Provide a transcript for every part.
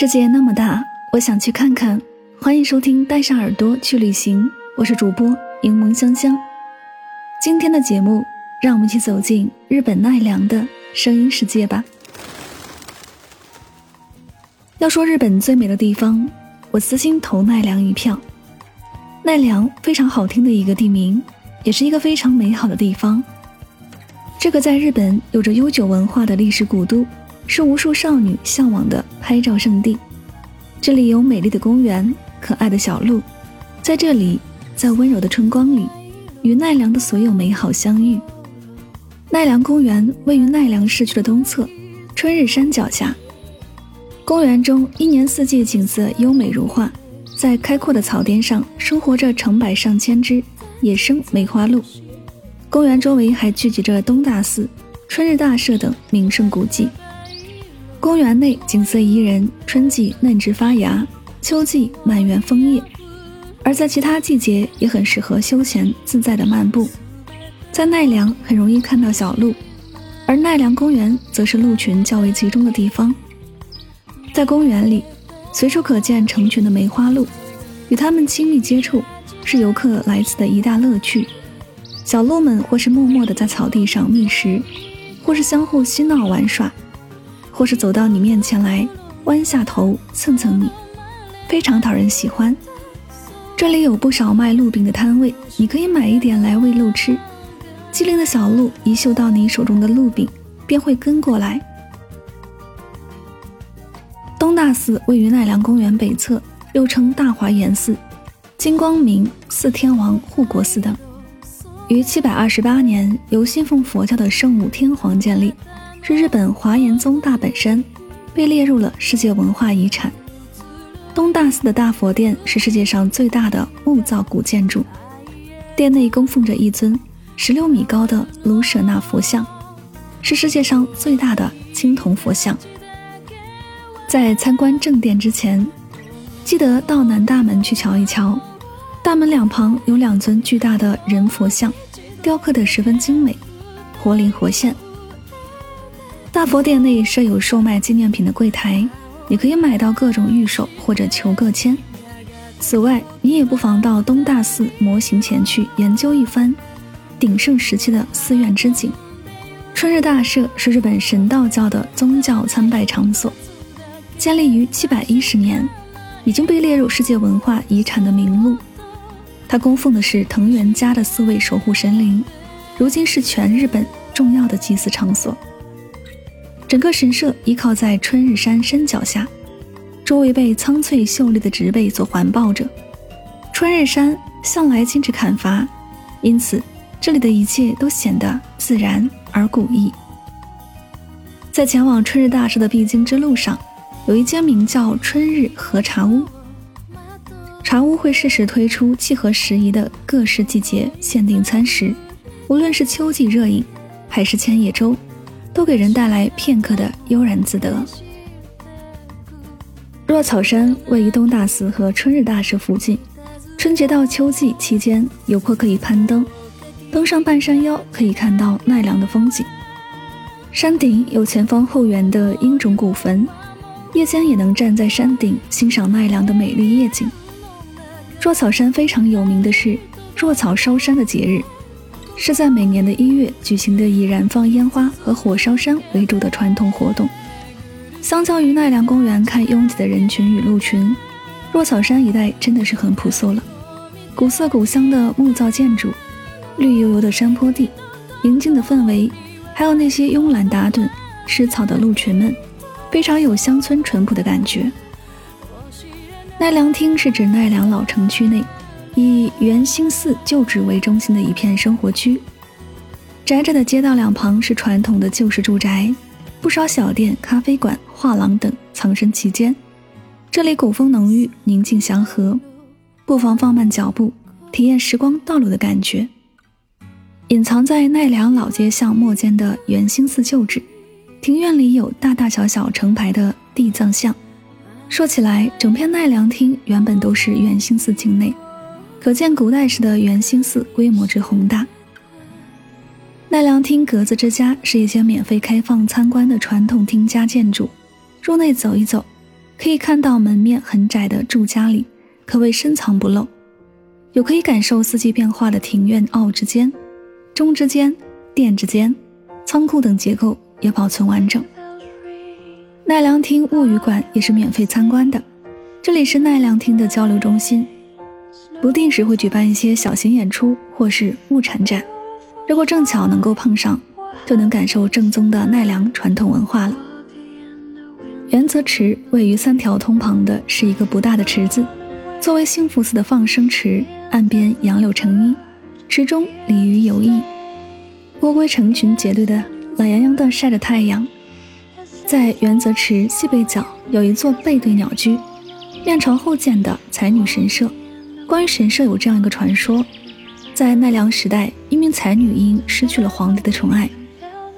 世界那么大，我想去看看。欢迎收听《带上耳朵去旅行》，我是主播柠檬香香。今天的节目，让我们一起走进日本奈良的声音世界吧。要说日本最美的地方，我私心投奈良一票。奈良非常好听的一个地名，也是一个非常美好的地方。这个在日本有着悠久文化的历史古都。是无数少女向往的拍照圣地，这里有美丽的公园、可爱的小路，在这里，在温柔的春光里，与奈良的所有美好相遇。奈良公园位于奈良市区的东侧，春日山脚下。公园中一年四季景色优美如画，在开阔的草甸上生活着成百上千只野生梅花鹿。公园周围还聚集着东大寺、春日大社等名胜古迹。公园内景色宜人，春季嫩枝发芽，秋季满园枫叶，而在其他季节也很适合休闲自在的漫步。在奈良很容易看到小鹿，而奈良公园则是鹿群较为集中的地方。在公园里，随处可见成群的梅花鹿，与它们亲密接触是游客来此的一大乐趣。小鹿们或是默默地在草地上觅食，或是相互嬉闹玩耍。或是走到你面前来，弯下头蹭蹭你，非常讨人喜欢。这里有不少卖鹿饼的摊位，你可以买一点来喂鹿吃。机灵的小鹿一嗅到你手中的鹿饼，便会跟过来。东大寺位于奈良公园北侧，又称大华严寺、金光明四天王护国寺等，于七百二十八年由信奉佛教的圣武天皇建立。是日本华严宗大本山，被列入了世界文化遗产。东大寺的大佛殿是世界上最大的木造古建筑，殿内供奉着一尊十六米高的卢舍那佛像，是世界上最大的青铜佛像。在参观正殿之前，记得到南大门去瞧一瞧，大门两旁有两尊巨大的人佛像，雕刻得十分精美，活灵活现。大佛殿内设有售卖纪念品的柜台，你可以买到各种玉手或者求个签。此外，你也不妨到东大寺模型前去研究一番鼎盛时期的寺院之景。春日大社是日本神道教的宗教参拜场所，建立于七百一十年，已经被列入世界文化遗产的名录。它供奉的是藤原家的四位守护神灵，如今是全日本重要的祭祀场所。整个神社依靠在春日山山脚下，周围被苍翠秀丽的植被所环抱着。春日山向来禁止砍伐，因此这里的一切都显得自然而古意。在前往春日大社的必经之路上，有一间名叫春日和茶屋。茶屋会适时推出契合时宜的各式季节限定餐食，无论是秋季热饮，还是千叶粥。都给人带来片刻的悠然自得。若草山位于东大寺和春日大社附近，春节到秋季期间，游客可以攀登，登上半山腰可以看到奈良的风景。山顶有前方后园的英冢古坟，夜间也能站在山顶欣赏奈良的美丽夜景。若草山非常有名的是若草烧山的节日。是在每年的一月举行的以燃放烟花和火烧山为主的传统活动。相较于奈良公园看拥挤的人群与鹿群，若草山一带真的是很朴素了。古色古香的木造建筑，绿油油的山坡地，宁静的氛围，还有那些慵懒打盹、吃草的鹿群们，非常有乡村淳朴的感觉。奈良町是指奈良老城区内以圆兴寺旧址为中心的一片生活区。宅宅的街道两旁是传统的旧式住宅，不少小店、咖啡馆、画廊等藏身其间。这里古风浓郁，宁静祥和，不妨放慢脚步，体验时光倒流的感觉。隐藏在奈良老街巷末间的圆兴寺旧址，庭院里有大大小小成排的地藏像。说起来，整片奈良町原本都是圆兴寺境内，可见古代时的圆兴寺规模之宏大。奈良町格子之家是一间免费开放参观的传统町家建筑。入内走一走，可以看到门面很窄的住家里，可谓深藏不露；有可以感受四季变化的庭院奥之间、中之间、殿之间、仓库等结构也保存完整。奈良町物语馆也是免费参观的，这里是奈良町的交流中心，不定时会举办一些小型演出或是物产展。如果正巧能够碰上，就能感受正宗的奈良传统文化了。原泽池位于三条通旁的是一个不大的池子，作为幸福寺的放生池，岸边杨柳成荫，池中鲤鱼游弋，乌龟成群结队的懒洋洋地晒着太阳。在原泽池西北角有一座背对鸟居，面朝后建的才女神社。关于神社有这样一个传说。在奈良时代，一名才女因失去了皇帝的宠爱，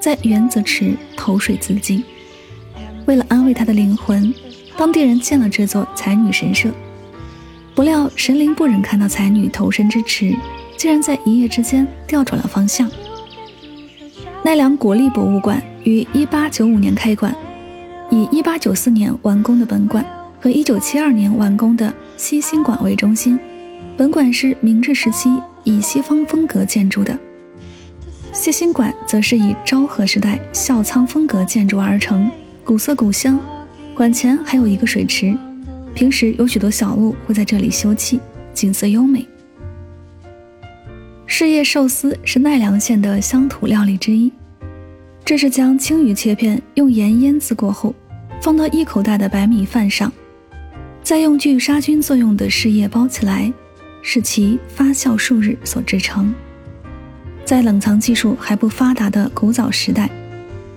在原泽池投水自尽。为了安慰她的灵魂，当地人建了这座才女神社。不料神灵不忍看到才女投身之池，竟然在一夜之间调转了方向。奈良国立博物馆于1895年开馆，以1894年完工的本馆和1972年完工的西新馆为中心。本馆是明治时期。以西方风格建筑的西新馆，则是以昭和时代孝仓风格建筑而成，古色古香。馆前还有一个水池，平时有许多小鹿会在这里休憩，景色优美。事业寿司是奈良县的乡土料理之一，这是将青鱼切片用盐腌渍过后，放到一口大的白米饭上，再用具杀菌作用的事叶包起来。使其发酵数日所制成。在冷藏技术还不发达的古早时代，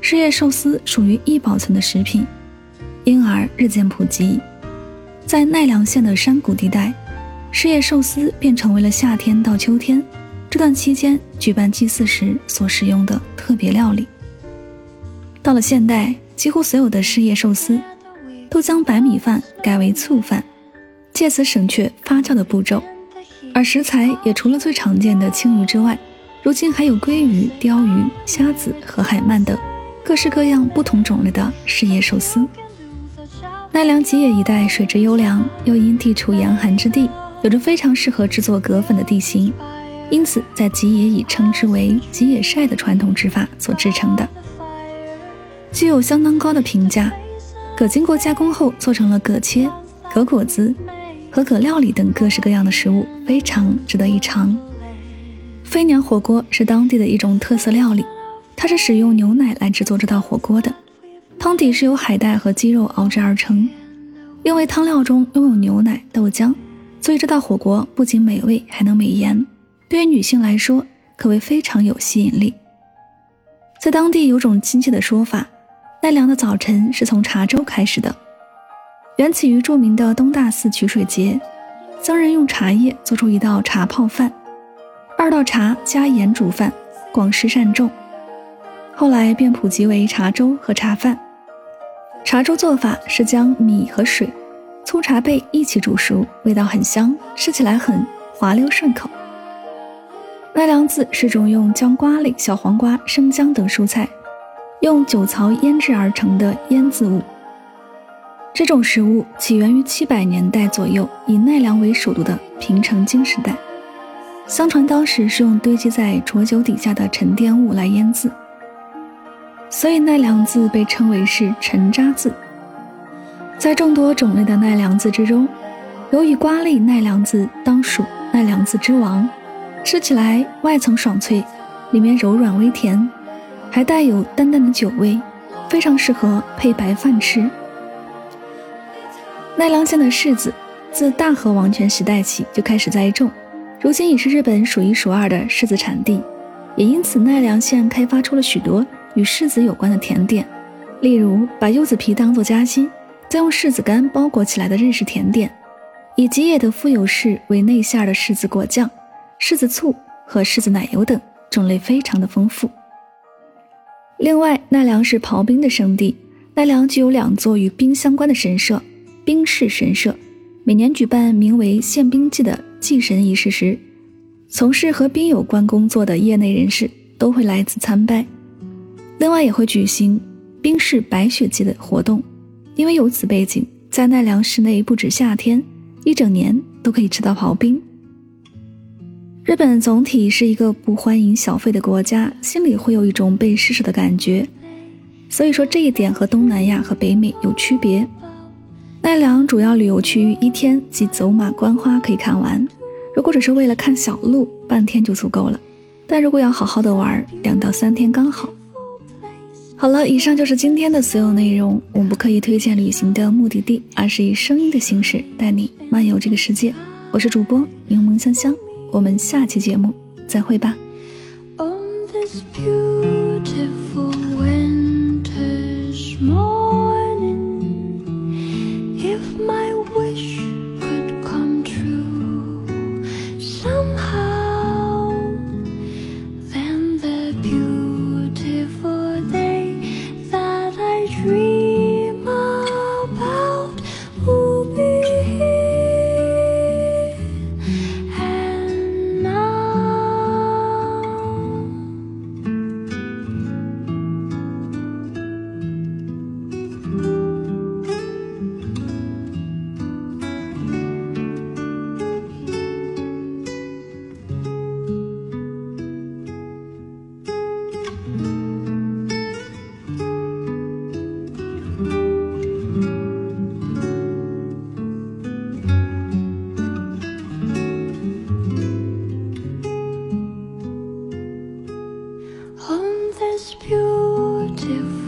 失叶寿司属于易保存的食品，因而日渐普及。在奈良县的山谷地带，失叶寿司便成为了夏天到秋天这段期间举办祭祀时所食用的特别料理。到了现代，几乎所有的失叶寿司都将白米饭改为醋饭，借此省却发酵的步骤。而食材也除了最常见的青鱼之外，如今还有鲑鱼、鲷鱼、虾子和海鳗等各式各样不同种类的食叶寿司。奈良吉野一带水质优良，又因地处严寒之地，有着非常适合制作葛粉的地形，因此在吉野以称之为吉野晒的传统制法所制成的，具有相当高的评价。葛经过加工后做成了葛切、葛果子。和可料理等各式各样的食物非常值得一尝。飞娘火锅是当地的一种特色料理，它是使用牛奶来制作这道火锅的，汤底是由海带和鸡肉熬制而成。因为汤料中拥有牛奶、豆浆，所以这道火锅不仅美味，还能美颜。对于女性来说，可谓非常有吸引力。在当地有种亲切的说法：奈良的早晨是从茶粥开始的。缘起于著名的东大寺取水节，僧人用茶叶做出一道茶泡饭，二道茶加盐煮饭，广施善众。后来便普及为茶粥和茶饭。茶粥做法是将米和水、粗茶贝一起煮熟，味道很香，吃起来很滑溜顺口。奈良渍是种用姜瓜类、小黄瓜、生姜等蔬菜，用酒槽腌制而成的腌渍物。这种食物起源于七百年代左右，以奈良为首都的平城京时代。相传当时是用堆积在浊酒底下的沉淀物来腌渍，所以奈良渍被称为是沉渣渍。在众多种类的奈良渍之中，由于瓜类奈良渍当属奈良渍之王，吃起来外层爽脆，里面柔软微甜，还带有淡淡的酒味，非常适合配白饭吃。奈良县的柿子自大和王权时代起就开始栽种，如今已是日本数一数二的柿子产地，也因此奈良县开发出了许多与柿子有关的甜点，例如把柚子皮当作夹心，再用柿子干包裹起来的日式甜点，以吉野的富有柿为内馅的柿子果酱、柿子醋和柿子奶油等，种类非常的丰富。另外，奈良是刨冰的圣地，奈良具有两座与冰相关的神社：冰室神社。每年举办名为献冰祭的祭神仪式时，从事和冰有关工作的业内人士都会来此参拜。另外，也会举行冰室白雪祭的活动。因为有此背景，在奈良市内，不止夏天，一整年都可以吃到刨冰。日本总体是一个不欢迎小费的国家，心里会有一种被施舍的感觉。所以说，这一点和东南亚和北美有区别。奈良主要旅游区域一天即走马观花可以看完，如果只是为了看小鹿，半天就足够了。但如果要好好的玩，两到三天刚好。好了，以上就是今天的所有内容。我们不刻意推荐旅行的目的地，而是以声音的形式带你漫游这个世界。我是主播柠檬香香，我们下期节目再会吧。On this beautiful.